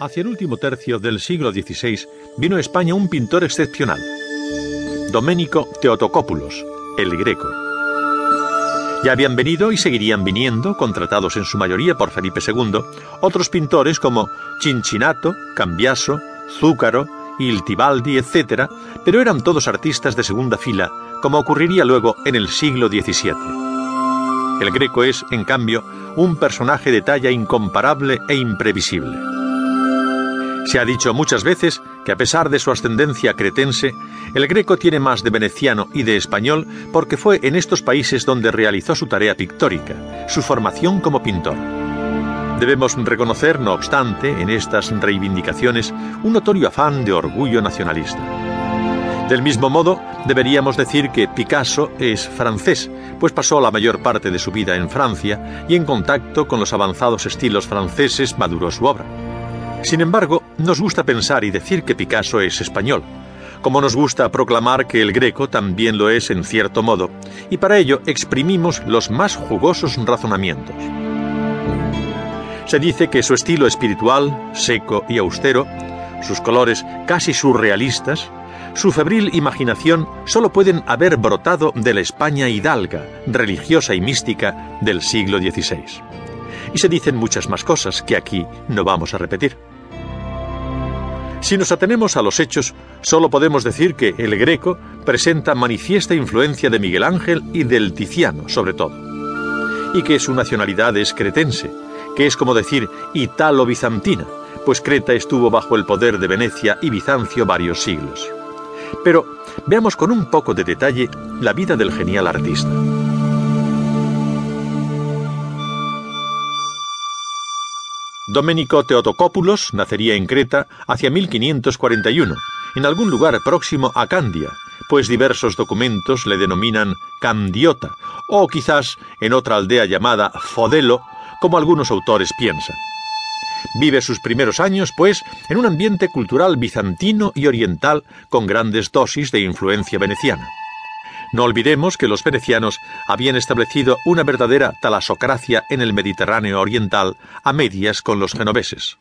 Hacia el último tercio del siglo XVI vino a España un pintor excepcional, Domenico Teotocópulos, el Greco. Ya habían venido y seguirían viniendo, contratados en su mayoría por Felipe II, otros pintores como Cincinnato, Cambiaso, Zúcaro, Iltibaldi, etc., pero eran todos artistas de segunda fila, como ocurriría luego en el siglo XVII. El Greco es, en cambio, un personaje de talla incomparable e imprevisible. Se ha dicho muchas veces que a pesar de su ascendencia cretense, el greco tiene más de veneciano y de español porque fue en estos países donde realizó su tarea pictórica, su formación como pintor. Debemos reconocer, no obstante, en estas reivindicaciones un notorio afán de orgullo nacionalista. Del mismo modo, deberíamos decir que Picasso es francés, pues pasó la mayor parte de su vida en Francia y en contacto con los avanzados estilos franceses maduró su obra. Sin embargo, nos gusta pensar y decir que Picasso es español, como nos gusta proclamar que el greco también lo es en cierto modo, y para ello exprimimos los más jugosos razonamientos. Se dice que su estilo espiritual, seco y austero, sus colores casi surrealistas, su febril imaginación solo pueden haber brotado de la España hidalga, religiosa y mística del siglo XVI. Y se dicen muchas más cosas que aquí no vamos a repetir. Si nos atenemos a los hechos, solo podemos decir que el greco presenta manifiesta influencia de Miguel Ángel y del Tiziano, sobre todo, y que su nacionalidad es cretense, que es como decir italo-bizantina, pues Creta estuvo bajo el poder de Venecia y Bizancio varios siglos. Pero veamos con un poco de detalle la vida del genial artista. Domenico Teotocópulos nacería en Creta hacia 1541, en algún lugar próximo a Candia, pues diversos documentos le denominan Candiota, o quizás en otra aldea llamada Fodelo, como algunos autores piensan. Vive sus primeros años, pues, en un ambiente cultural bizantino y oriental con grandes dosis de influencia veneciana. No olvidemos que los venecianos habían establecido una verdadera talasocracia en el Mediterráneo oriental a medias con los genoveses.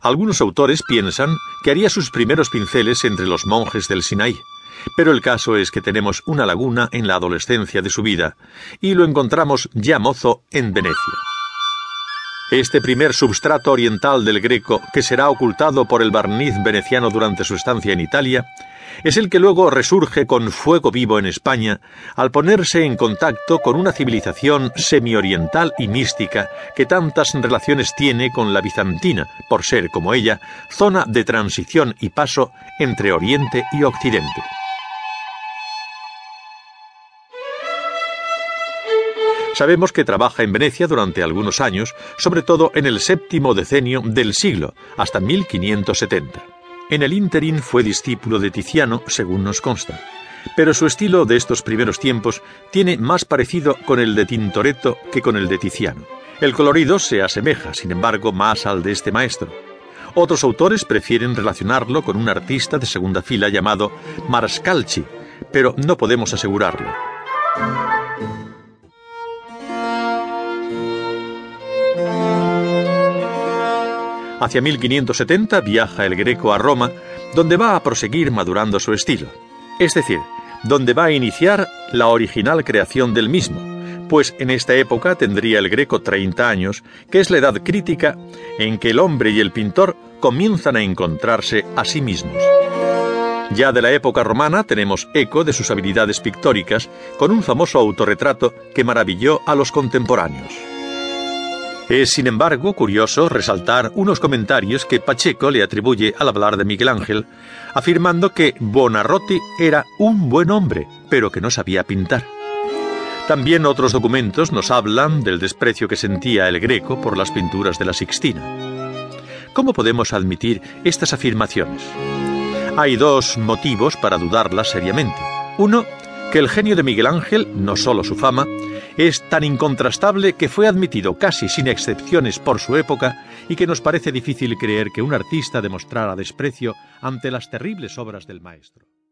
Algunos autores piensan que haría sus primeros pinceles entre los monjes del Sinaí, pero el caso es que tenemos una laguna en la adolescencia de su vida, y lo encontramos ya mozo en Venecia. Este primer substrato oriental del greco, que será ocultado por el barniz veneciano durante su estancia en Italia, es el que luego resurge con fuego vivo en España al ponerse en contacto con una civilización semi-oriental y mística que tantas relaciones tiene con la bizantina, por ser, como ella, zona de transición y paso entre Oriente y Occidente. Sabemos que trabaja en Venecia durante algunos años, sobre todo en el séptimo decenio del siglo, hasta 1570. En el ínterin fue discípulo de Tiziano, según nos consta. Pero su estilo de estos primeros tiempos tiene más parecido con el de Tintoretto que con el de Tiziano. El colorido se asemeja, sin embargo, más al de este maestro. Otros autores prefieren relacionarlo con un artista de segunda fila llamado Marascalchi, pero no podemos asegurarlo. Hacia 1570 viaja el Greco a Roma, donde va a proseguir madurando su estilo, es decir, donde va a iniciar la original creación del mismo, pues en esta época tendría el Greco 30 años, que es la edad crítica en que el hombre y el pintor comienzan a encontrarse a sí mismos. Ya de la época romana tenemos eco de sus habilidades pictóricas con un famoso autorretrato que maravilló a los contemporáneos. Es, sin embargo, curioso resaltar unos comentarios que Pacheco le atribuye al hablar de Miguel Ángel, afirmando que Bonarroti era un buen hombre, pero que no sabía pintar. También otros documentos nos hablan del desprecio que sentía el greco por las pinturas de la Sixtina. ¿Cómo podemos admitir estas afirmaciones? Hay dos motivos para dudarlas seriamente. Uno, que el genio de Miguel Ángel, no solo su fama, es tan incontrastable que fue admitido casi sin excepciones por su época y que nos parece difícil creer que un artista demostrara desprecio ante las terribles obras del maestro.